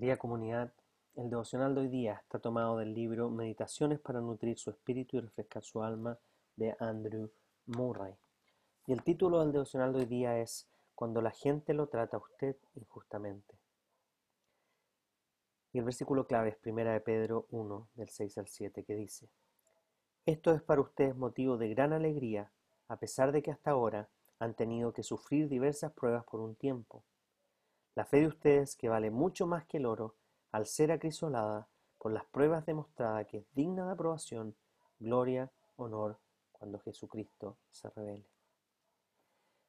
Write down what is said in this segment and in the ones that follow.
Querida comunidad, el devocional de hoy día está tomado del libro Meditaciones para nutrir su espíritu y refrescar su alma de Andrew Murray. Y el título del devocional de hoy día es Cuando la gente lo trata a usted injustamente. Y el versículo clave es 1 de Pedro 1, del 6 al 7, que dice, Esto es para ustedes motivo de gran alegría, a pesar de que hasta ahora han tenido que sufrir diversas pruebas por un tiempo. La fe de ustedes, que vale mucho más que el oro, al ser acrisolada por las pruebas demostrada que es digna de aprobación, gloria, honor, cuando Jesucristo se revele.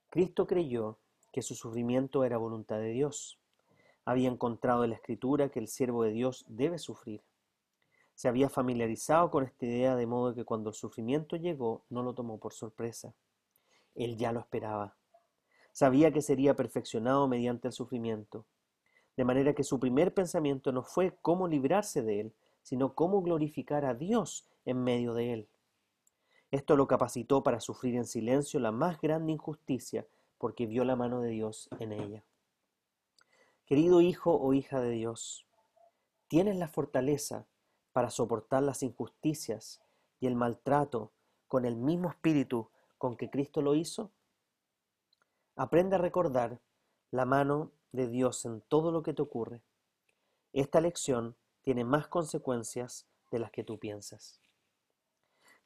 Cristo creyó que su sufrimiento era voluntad de Dios. Había encontrado en la Escritura que el siervo de Dios debe sufrir. Se había familiarizado con esta idea de modo que cuando el sufrimiento llegó no lo tomó por sorpresa. Él ya lo esperaba. Sabía que sería perfeccionado mediante el sufrimiento, de manera que su primer pensamiento no fue cómo librarse de él, sino cómo glorificar a Dios en medio de él. Esto lo capacitó para sufrir en silencio la más grande injusticia, porque vio la mano de Dios en ella. Querido hijo o hija de Dios, ¿tienes la fortaleza para soportar las injusticias y el maltrato con el mismo espíritu con que Cristo lo hizo? Aprende a recordar la mano de Dios en todo lo que te ocurre. Esta lección tiene más consecuencias de las que tú piensas.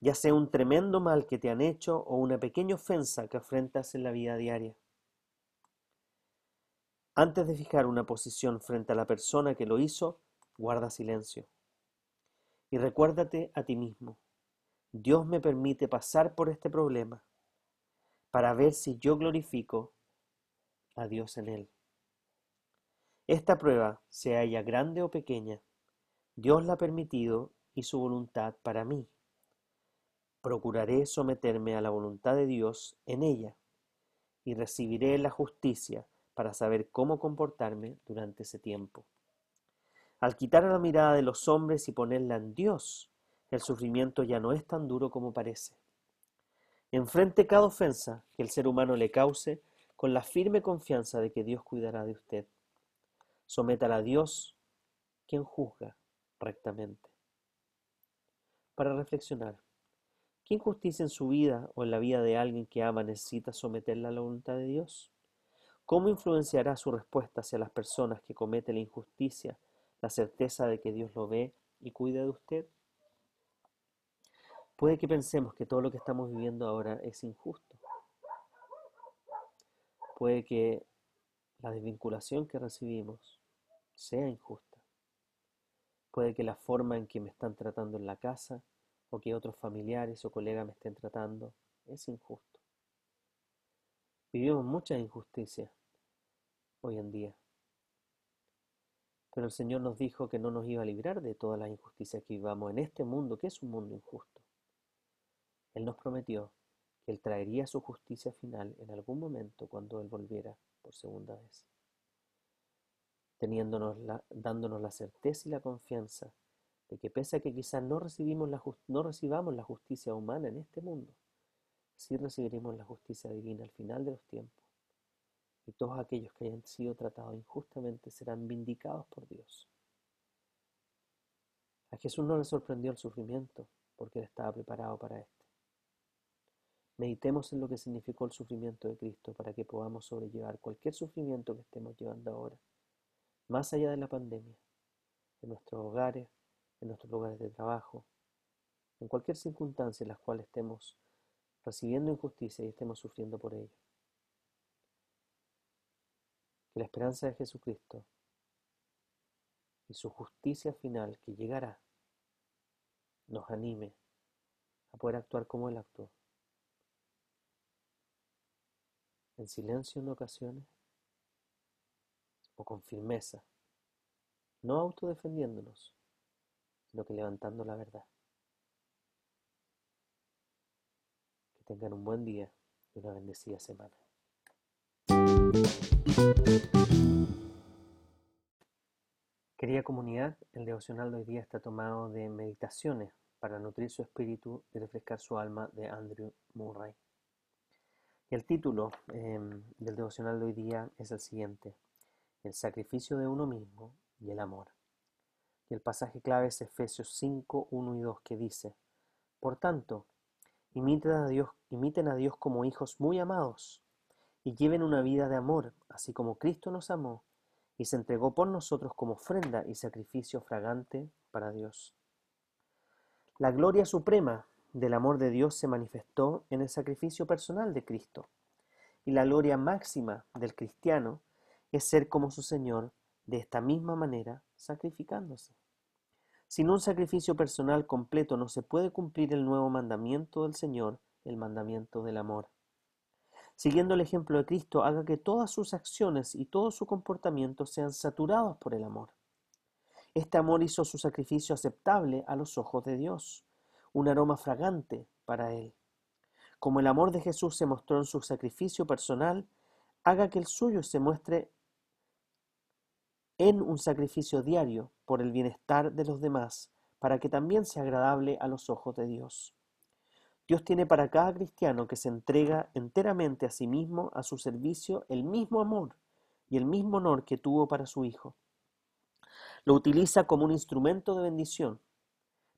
Ya sea un tremendo mal que te han hecho o una pequeña ofensa que afrentas en la vida diaria. Antes de fijar una posición frente a la persona que lo hizo, guarda silencio. Y recuérdate a ti mismo, Dios me permite pasar por este problema para ver si yo glorifico a Dios en él. Esta prueba, sea ella grande o pequeña, Dios la ha permitido y su voluntad para mí. Procuraré someterme a la voluntad de Dios en ella y recibiré la justicia para saber cómo comportarme durante ese tiempo. Al quitar la mirada de los hombres y ponerla en Dios, el sufrimiento ya no es tan duro como parece. Enfrente cada ofensa que el ser humano le cause con la firme confianza de que Dios cuidará de usted. Sométala a Dios, quien juzga rectamente. Para reflexionar, ¿qué injusticia en su vida o en la vida de alguien que ama necesita someterla a la voluntad de Dios? ¿Cómo influenciará su respuesta hacia las personas que cometen la injusticia la certeza de que Dios lo ve y cuida de usted? Puede que pensemos que todo lo que estamos viviendo ahora es injusto. Puede que la desvinculación que recibimos sea injusta. Puede que la forma en que me están tratando en la casa o que otros familiares o colegas me estén tratando es injusto. Vivimos muchas injusticias hoy en día. Pero el Señor nos dijo que no nos iba a librar de todas las injusticias que vivamos en este mundo, que es un mundo injusto. Él nos prometió que Él traería su justicia final en algún momento cuando Él volviera por segunda vez, dándonos la certeza y la confianza de que pese a que quizás no, no recibamos la justicia humana en este mundo, sí recibiremos la justicia divina al final de los tiempos. Y todos aquellos que hayan sido tratados injustamente serán vindicados por Dios. A Jesús no le sorprendió el sufrimiento porque Él estaba preparado para esto. Meditemos en lo que significó el sufrimiento de Cristo para que podamos sobrellevar cualquier sufrimiento que estemos llevando ahora, más allá de la pandemia, en nuestros hogares, en nuestros lugares de trabajo, en cualquier circunstancia en la cual estemos recibiendo injusticia y estemos sufriendo por ello. Que la esperanza de Jesucristo y su justicia final que llegará nos anime a poder actuar como Él actuó. En silencio en ocasiones o con firmeza, no autodefendiéndonos, sino que levantando la verdad. Que tengan un buen día y una bendecida semana. Querida comunidad, el devocional de hoy día está tomado de meditaciones para nutrir su espíritu y refrescar su alma de Andrew Murray. El título em, del devocional de hoy día es el siguiente, El sacrificio de uno mismo y el amor. Y el pasaje clave es Efesios 5, 1 y 2 que dice, Por tanto, imiten a Dios, imiten a Dios como hijos muy amados y lleven una vida de amor, así como Cristo nos amó y se entregó por nosotros como ofrenda y sacrificio fragante para Dios. La gloria suprema del amor de Dios se manifestó en el sacrificio personal de Cristo, y la gloria máxima del cristiano es ser como su Señor de esta misma manera, sacrificándose. Sin un sacrificio personal completo no se puede cumplir el nuevo mandamiento del Señor, el mandamiento del amor. Siguiendo el ejemplo de Cristo, haga que todas sus acciones y todo su comportamiento sean saturados por el amor. Este amor hizo su sacrificio aceptable a los ojos de Dios, un aroma fragante para Él. Como el amor de Jesús se mostró en su sacrificio personal, haga que el suyo se muestre en un sacrificio diario por el bienestar de los demás, para que también sea agradable a los ojos de Dios. Dios tiene para cada cristiano que se entrega enteramente a sí mismo, a su servicio, el mismo amor y el mismo honor que tuvo para su Hijo. Lo utiliza como un instrumento de bendición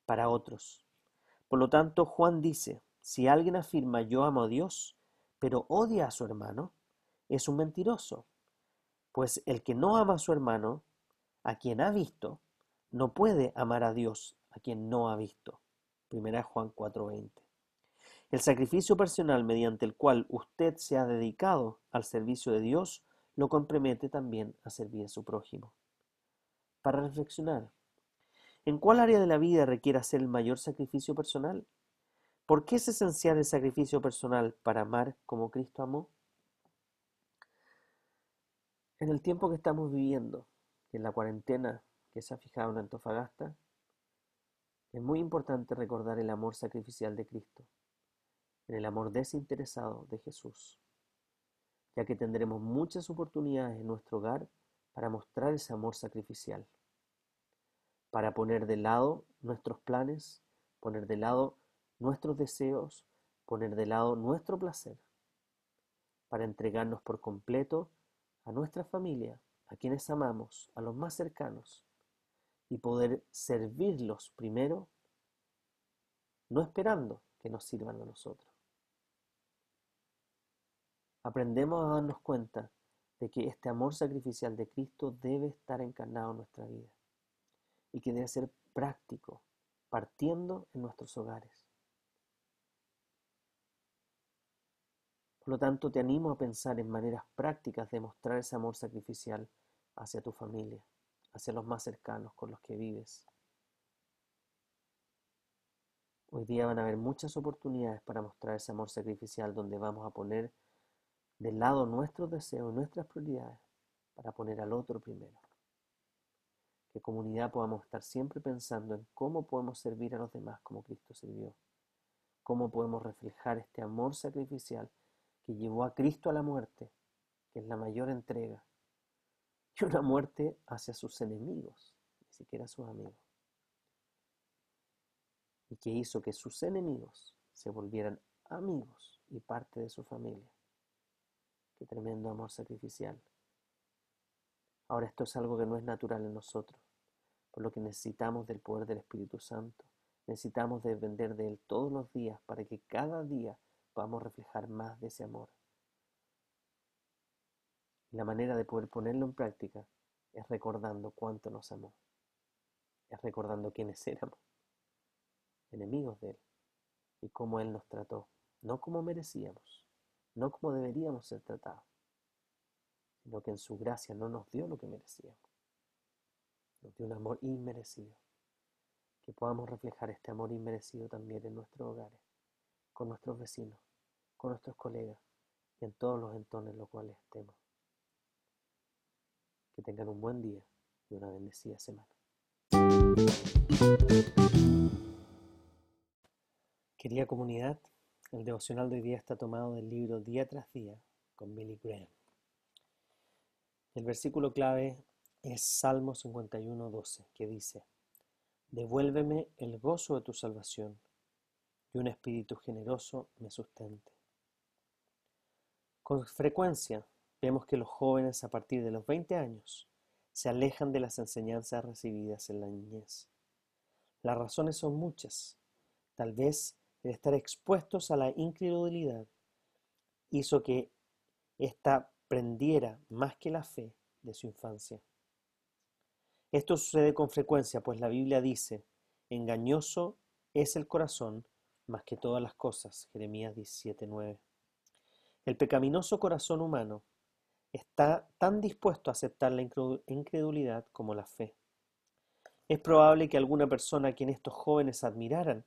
para otros. Por lo tanto, Juan dice, si alguien afirma yo amo a Dios, pero odia a su hermano, es un mentiroso. Pues el que no ama a su hermano, a quien ha visto, no puede amar a Dios, a quien no ha visto. Primera Juan 4:20. El sacrificio personal mediante el cual usted se ha dedicado al servicio de Dios lo compromete también a servir a su prójimo. Para reflexionar, ¿en cuál área de la vida requiere hacer el mayor sacrificio personal? ¿Por qué es esencial el sacrificio personal para amar como Cristo amó? En el tiempo que estamos viviendo, en la cuarentena que se ha fijado en Antofagasta, es muy importante recordar el amor sacrificial de Cristo en el amor desinteresado de Jesús, ya que tendremos muchas oportunidades en nuestro hogar para mostrar ese amor sacrificial, para poner de lado nuestros planes, poner de lado nuestros deseos, poner de lado nuestro placer, para entregarnos por completo a nuestra familia, a quienes amamos, a los más cercanos, y poder servirlos primero, no esperando que nos sirvan a nosotros. Aprendemos a darnos cuenta de que este amor sacrificial de Cristo debe estar encarnado en nuestra vida y que debe ser práctico, partiendo en nuestros hogares. Por lo tanto, te animo a pensar en maneras prácticas de mostrar ese amor sacrificial hacia tu familia, hacia los más cercanos con los que vives. Hoy día van a haber muchas oportunidades para mostrar ese amor sacrificial donde vamos a poner del lado nuestros deseos, nuestras prioridades, para poner al otro primero. Que comunidad podamos estar siempre pensando en cómo podemos servir a los demás como Cristo sirvió. Cómo podemos reflejar este amor sacrificial que llevó a Cristo a la muerte, que es la mayor entrega. Y una muerte hacia sus enemigos, ni siquiera sus amigos. Y que hizo que sus enemigos se volvieran amigos y parte de su familia. Qué tremendo amor sacrificial. Ahora esto es algo que no es natural en nosotros, por lo que necesitamos del poder del Espíritu Santo. Necesitamos depender de Él todos los días para que cada día podamos reflejar más de ese amor. la manera de poder ponerlo en práctica es recordando cuánto nos amó. Es recordando quiénes éramos, enemigos de Él, y cómo Él nos trató, no como merecíamos no como deberíamos ser tratados, sino que en su gracia no nos dio lo que merecíamos. Nos dio un amor inmerecido. Que podamos reflejar este amor inmerecido también en nuestros hogares, con nuestros vecinos, con nuestros colegas y en todos los entornos en los cuales estemos. Que tengan un buen día y una bendecida semana. Querida comunidad, el devocional de hoy día está tomado del libro Día tras Día con Billy Graham. El versículo clave es Salmo 51, 12, que dice, Devuélveme el gozo de tu salvación y un espíritu generoso me sustente. Con frecuencia vemos que los jóvenes a partir de los 20 años se alejan de las enseñanzas recibidas en la niñez. Las razones son muchas. Tal vez el estar expuestos a la incredulidad hizo que ésta prendiera más que la fe de su infancia. Esto sucede con frecuencia, pues la Biblia dice, engañoso es el corazón más que todas las cosas. Jeremías 17:9. El pecaminoso corazón humano está tan dispuesto a aceptar la incredulidad como la fe. Es probable que alguna persona a quien estos jóvenes admiraran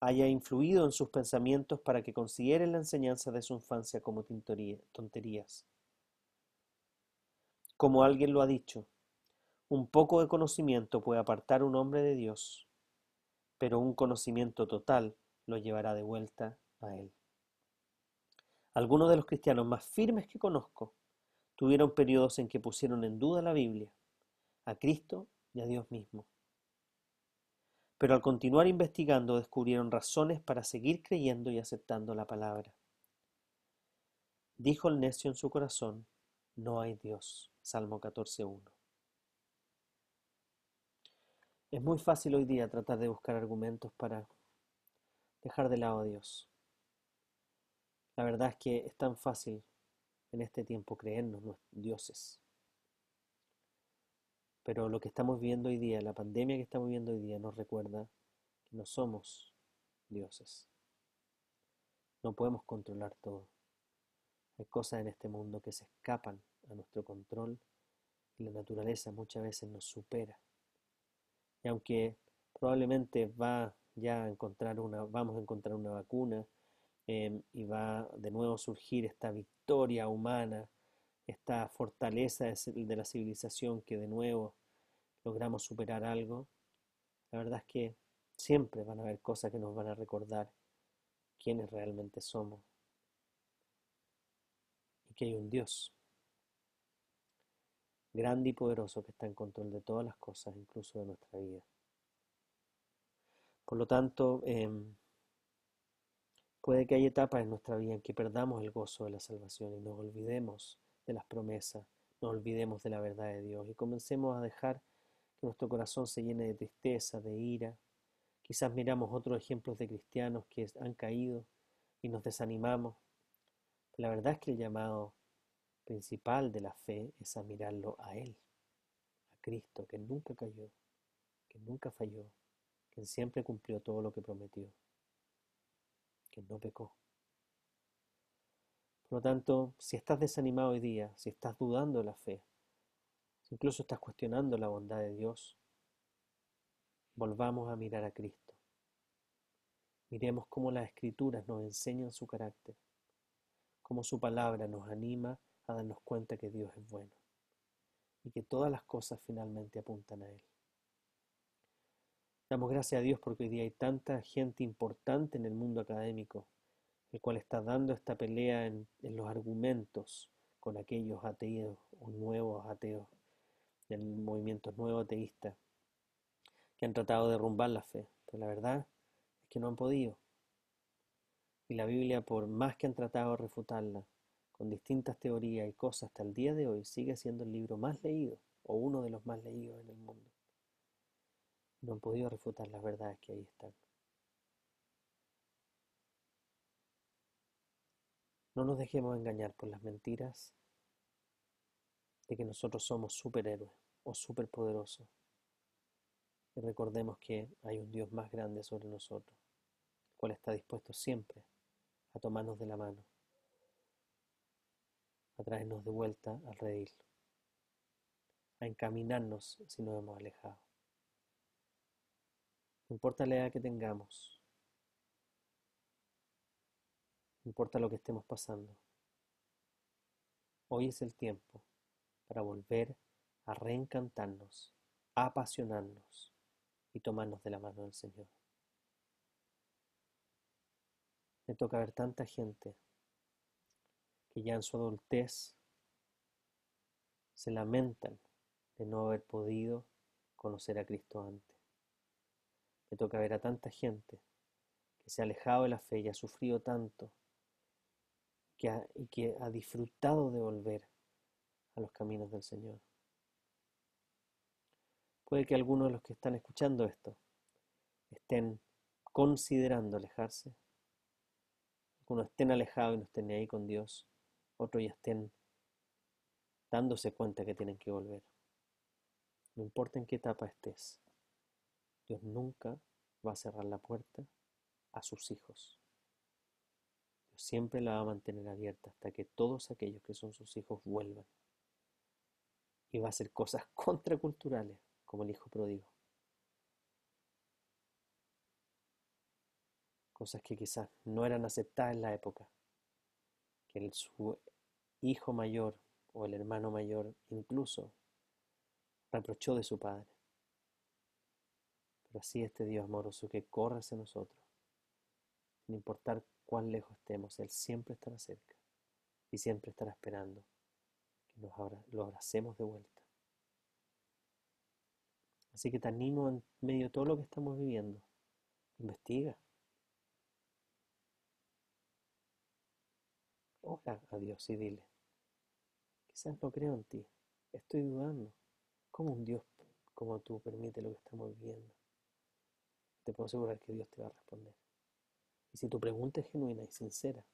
haya influido en sus pensamientos para que consideren la enseñanza de su infancia como tonterías. Como alguien lo ha dicho, un poco de conocimiento puede apartar un hombre de Dios, pero un conocimiento total lo llevará de vuelta a él. Algunos de los cristianos más firmes que conozco tuvieron periodos en que pusieron en duda la Biblia, a Cristo y a Dios mismo. Pero al continuar investigando descubrieron razones para seguir creyendo y aceptando la palabra. Dijo el necio en su corazón, no hay Dios. Salmo 14.1. Es muy fácil hoy día tratar de buscar argumentos para dejar de lado a Dios. La verdad es que es tan fácil en este tiempo creernos dioses. Pero lo que estamos viendo hoy día, la pandemia que estamos viendo hoy día, nos recuerda que no somos dioses. No podemos controlar todo. Hay cosas en este mundo que se escapan a nuestro control y la naturaleza muchas veces nos supera. Y aunque probablemente va ya a encontrar una, vamos a encontrar una vacuna em, y va de nuevo a surgir esta victoria humana esta fortaleza de la civilización que de nuevo logramos superar algo, la verdad es que siempre van a haber cosas que nos van a recordar quiénes realmente somos. Y que hay un Dios grande y poderoso que está en control de todas las cosas, incluso de nuestra vida. Por lo tanto, em, puede que haya etapas en nuestra vida en que perdamos el gozo de la salvación y nos olvidemos de las promesas, nos olvidemos de la verdad de Dios y comencemos a dejar que nuestro corazón se llene de tristeza, de ira. Quizás miramos otros ejemplos de cristianos que han caído y nos desanimamos. La verdad es que el llamado principal de la fe es a mirarlo a Él, a Cristo, que nunca cayó, que nunca falló, que siempre cumplió todo lo que prometió, que no pecó. Por lo tanto, si estás desanimado hoy día, si estás dudando de la fe, si incluso estás cuestionando la bondad de Dios, volvamos a mirar a Cristo. Miremos cómo las escrituras nos enseñan su carácter, cómo su palabra nos anima a darnos cuenta que Dios es bueno y que todas las cosas finalmente apuntan a Él. Damos gracias a Dios porque hoy día hay tanta gente importante en el mundo académico el cual está dando esta pelea en, los argumentos con aquellos ateos o nuevos ateos, del movimiento nuevo ateísta, que han tratado de derrumbar la fe, pero la verdad es que no han podido. Y la Biblia, por más que han tratado de refutarla, con distintas teorías y cosas hasta el día de hoy, sigue siendo el libro más leído, o uno de los más leídos en el mundo. No han podido refutar las verdades que ahí están. No nos dejemos engañar por las mentiras de que nosotros somos superhéroes o superpoderosos. Y recordemos que hay un Dios más grande sobre nosotros, el cual está dispuesto siempre a tomarnos de la mano, a traernos de vuelta al redil, a encaminarnos si nos hemos alejado. No importa la edad que tengamos, importa lo que estemos pasando. Hoy es el tiempo para volver a reencantarnos, a apasionarnos y tomarnos de la mano del Señor. Me toca ver tanta gente que ya en su adultez se lamentan de no haber podido conocer a Cristo antes. Me toca ver a tanta gente que se ha alejado de la fe y ha sufrido tanto y que ha disfrutado de volver a los caminos del Señor. Puede que algunos de los que están escuchando esto estén considerando alejarse, algunos estén alejados y no estén ahí con Dios, otros ya estén dándose cuenta que tienen que volver. No importa en qué etapa estés, Dios nunca va a cerrar la puerta a sus hijos. Dios siempre la va a mantener abierta hasta que todos aquellos que son sus hijos vuelvan. Y va a hacer cosas contraculturales, como el hijo pródigo. Cosas que quizás no eran aceptadas en la época. El, su hijo mayor o el hermano mayor incluso reprochó de su padre. Pero así este Dios amoroso que corre hacia nosotros, sin importar cuán lejos estemos, Él siempre estará cerca y siempre estará esperando que nos lo abracemos de vuelta. Así que te animo en medio de todo lo que estamos viviendo. Investiga. A Dios y dile, quizás no creo en ti, estoy dudando. ¿Cómo un Dios como tú permite lo que estamos viviendo? Te puedo asegurar que Dios te va a responder. Y si tu pregunta es genuina y sincera,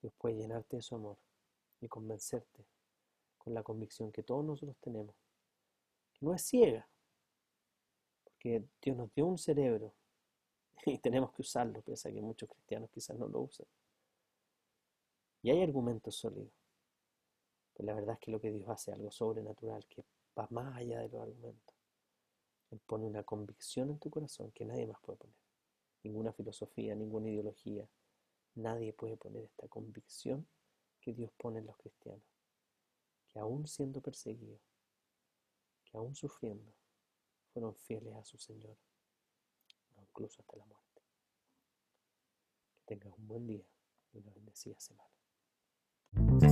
Dios puede llenarte de su amor y convencerte con la convicción que todos nosotros tenemos no es ciega, porque Dios nos dio un cerebro y tenemos que usarlo, pese a que muchos cristianos quizás no lo usan. Y hay argumentos sólidos, pero la verdad es que lo que Dios hace es algo sobrenatural que va más allá de los argumentos. Él pone una convicción en tu corazón que nadie más puede poner. Ninguna filosofía, ninguna ideología, nadie puede poner esta convicción que Dios pone en los cristianos, que aún siendo perseguidos, aún sufriendo, fueron fieles a su Señor, incluso hasta la muerte. Que tengas un buen día y una bendecida semana. Yeah.